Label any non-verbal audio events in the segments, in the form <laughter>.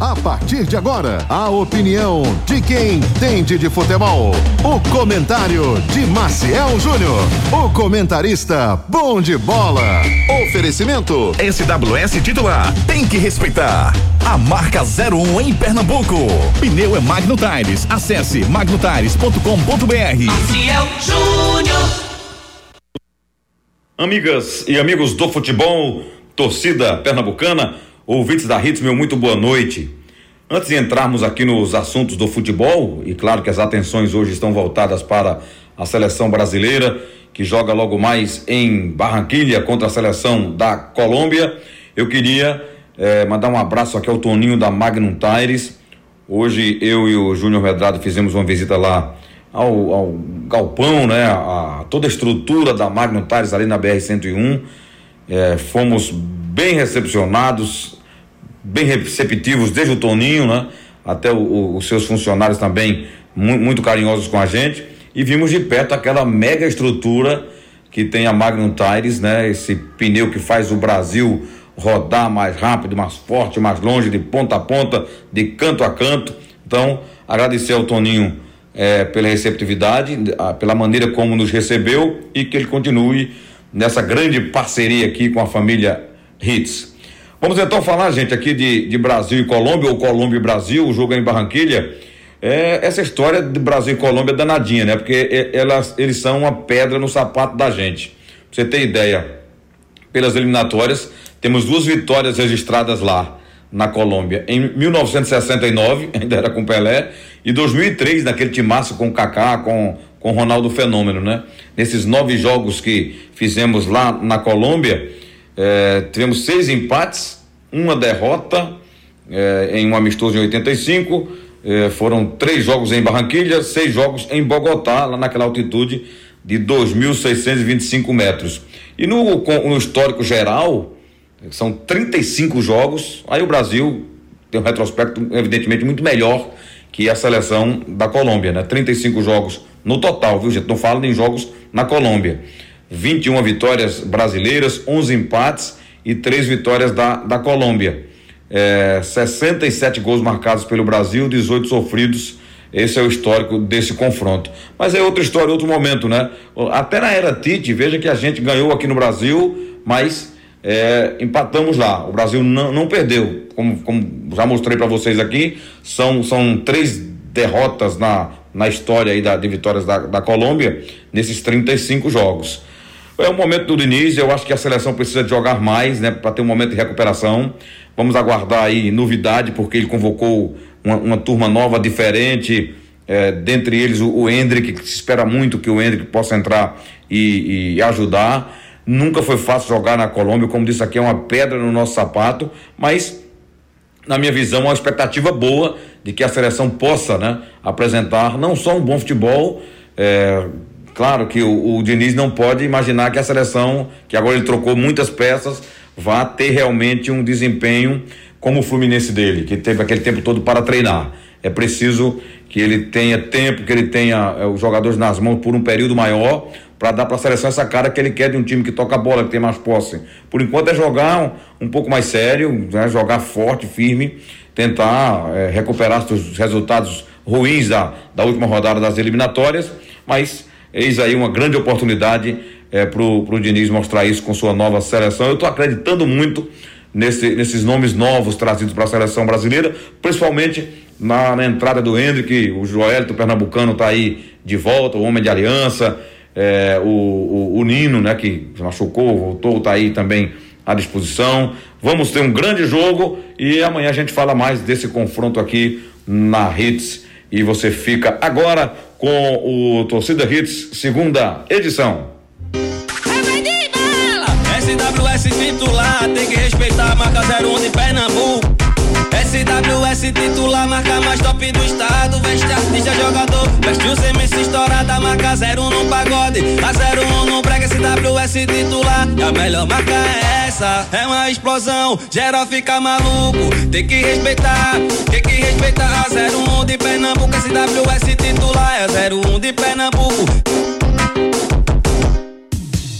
A partir de agora, a opinião de quem entende de futebol. O comentário de Maciel Júnior. O comentarista bom de bola. Oferecimento. SWS titular. Tem que respeitar. A marca 01 em Pernambuco. Pneu é Magno Tires. Acesse magnotires.com.br. Maciel Júnior. Amigas e amigos do futebol, torcida pernambucana, ouvintes da Hits, meu muito boa noite. Antes de entrarmos aqui nos assuntos do futebol, e claro que as atenções hoje estão voltadas para a seleção brasileira, que joga logo mais em Barranquilha contra a seleção da Colômbia, eu queria eh, mandar um abraço aqui ao Toninho da Magnum Tires. Hoje eu e o Júnior Medrado fizemos uma visita lá ao, ao galpão, né? A, a, toda a estrutura da Magnum Tires ali na BR-101. É, fomos bem recepcionados, bem receptivos, desde o Toninho, né? Até o, o, os seus funcionários também muito, carinhosos com a gente. E vimos de perto aquela mega estrutura que tem a Magnum Tires, né? Esse pneu que faz o Brasil rodar mais rápido, mais forte, mais longe, de ponta a ponta, de canto a canto. Então, agradecer ao Toninho é, pela receptividade, pela maneira como nos recebeu e que ele continue nessa grande parceria aqui com a família Hits. Vamos então falar, gente, aqui de, de Brasil e Colômbia, ou Colômbia e Brasil, o jogo é em Barranquilha. É, essa história de Brasil e Colômbia é danadinha, né? Porque elas, eles são uma pedra no sapato da gente. Pra você ter ideia, pelas eliminatórias, temos duas vitórias registradas lá na Colômbia. Em 1969, <laughs> ainda era com Pelé, e 2003, naquele timaço com Kaká, com com Ronaldo Fenômeno, né? Nesses nove jogos que fizemos lá na Colômbia, eh, tivemos seis empates, uma derrota eh, em um amistoso em 85, eh, foram três jogos em Barranquilha, seis jogos em Bogotá, lá naquela altitude de 2.625 metros. E no, no histórico geral, são 35 jogos, aí o Brasil tem um retrospecto evidentemente muito melhor que a seleção da Colômbia, né? 35 jogos no total, viu, gente? Não falo em jogos na Colômbia. 21 vitórias brasileiras, 11 empates e 3 vitórias da, da Colômbia. É, 67 gols marcados pelo Brasil, 18 sofridos. Esse é o histórico desse confronto. Mas é outra história, outro momento, né? Até na era Tite, veja que a gente ganhou aqui no Brasil, mas é, empatamos lá. O Brasil não, não perdeu, como, como já mostrei para vocês aqui, são, são três derrotas na, na história aí da, de vitórias da, da Colômbia nesses 35 jogos. É o momento do Diniz, eu acho que a seleção precisa jogar mais, né, para ter um momento de recuperação. Vamos aguardar aí novidade, porque ele convocou uma, uma turma nova, diferente, é, dentre eles o, o Hendrick, que se espera muito que o Hendrick possa entrar e, e ajudar. Nunca foi fácil jogar na Colômbia, como disse aqui, é uma pedra no nosso sapato, mas na minha visão, uma expectativa boa de que a seleção possa né, apresentar não só um bom futebol. É, claro que o, o Diniz não pode imaginar que a seleção, que agora ele trocou muitas peças, vá ter realmente um desempenho como o Fluminense dele, que teve aquele tempo todo para treinar. É preciso que ele tenha tempo, que ele tenha é, os jogadores nas mãos por um período maior, para dar para a seleção essa cara que ele quer de um time que toca a bola, que tem mais posse. Por enquanto é jogar um, um pouco mais sério, né? jogar forte, firme, tentar é, recuperar os resultados ruins da, da última rodada das eliminatórias, mas eis aí uma grande oportunidade é, para o Diniz mostrar isso com sua nova seleção. Eu estou acreditando muito nesse, nesses nomes novos trazidos para a seleção brasileira, principalmente na, na, entrada do Hendrick, o Joelito Pernambucano está aí de volta, o homem de aliança é, o, o, o, Nino, né, que machucou, voltou, está aí também à disposição. Vamos ter um grande jogo e amanhã a gente fala mais desse confronto aqui na Hits. E você fica agora com o Torcida Hits, segunda edição. SWS titular, tem que respeitar a marca 01 de Pernambuco. Titular, marca mais top do estado. Veste artista, jogador. Veste o MC estourada, marca 0 no pagode. A 01 no brega, SWS titular. E a melhor marca é essa. É uma explosão, geral fica maluco. Tem que respeitar, tem que respeitar. A 01 de Pernambuco, SWS titular. É 01 de Pernambuco.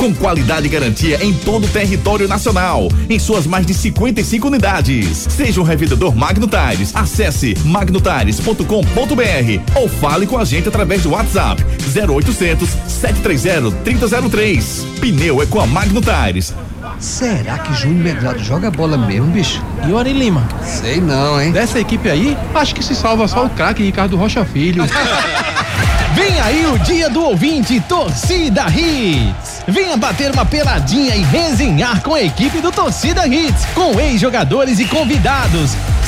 com qualidade e garantia em todo o território nacional, em suas mais de 55 unidades. Seja um revendedor Magno Tires. Acesse magnotires.com.br ou fale com a gente através do WhatsApp 0800 730 3003. Pneu é com a Magno Tires. Será que Júnior Medrado joga bola mesmo, bicho? E o Ari Lima? Sei não, hein? Dessa equipe aí, acho que se salva só o craque Ricardo Rocha Filho. <laughs> Vem aí o dia do ouvinte Torcida Hits. Venha bater uma peladinha e resenhar com a equipe do Torcida Hits, com ex-jogadores e convidados.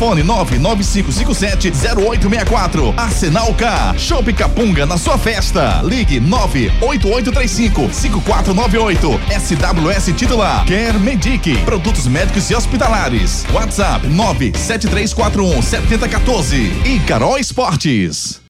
Fone 995570864, Arsenal K, Shop Capunga na sua festa, Ligue 98835 5498, SWS titular, Quer Medic, produtos médicos e hospitalares, WhatsApp 97341 7014 e Carol Esportes.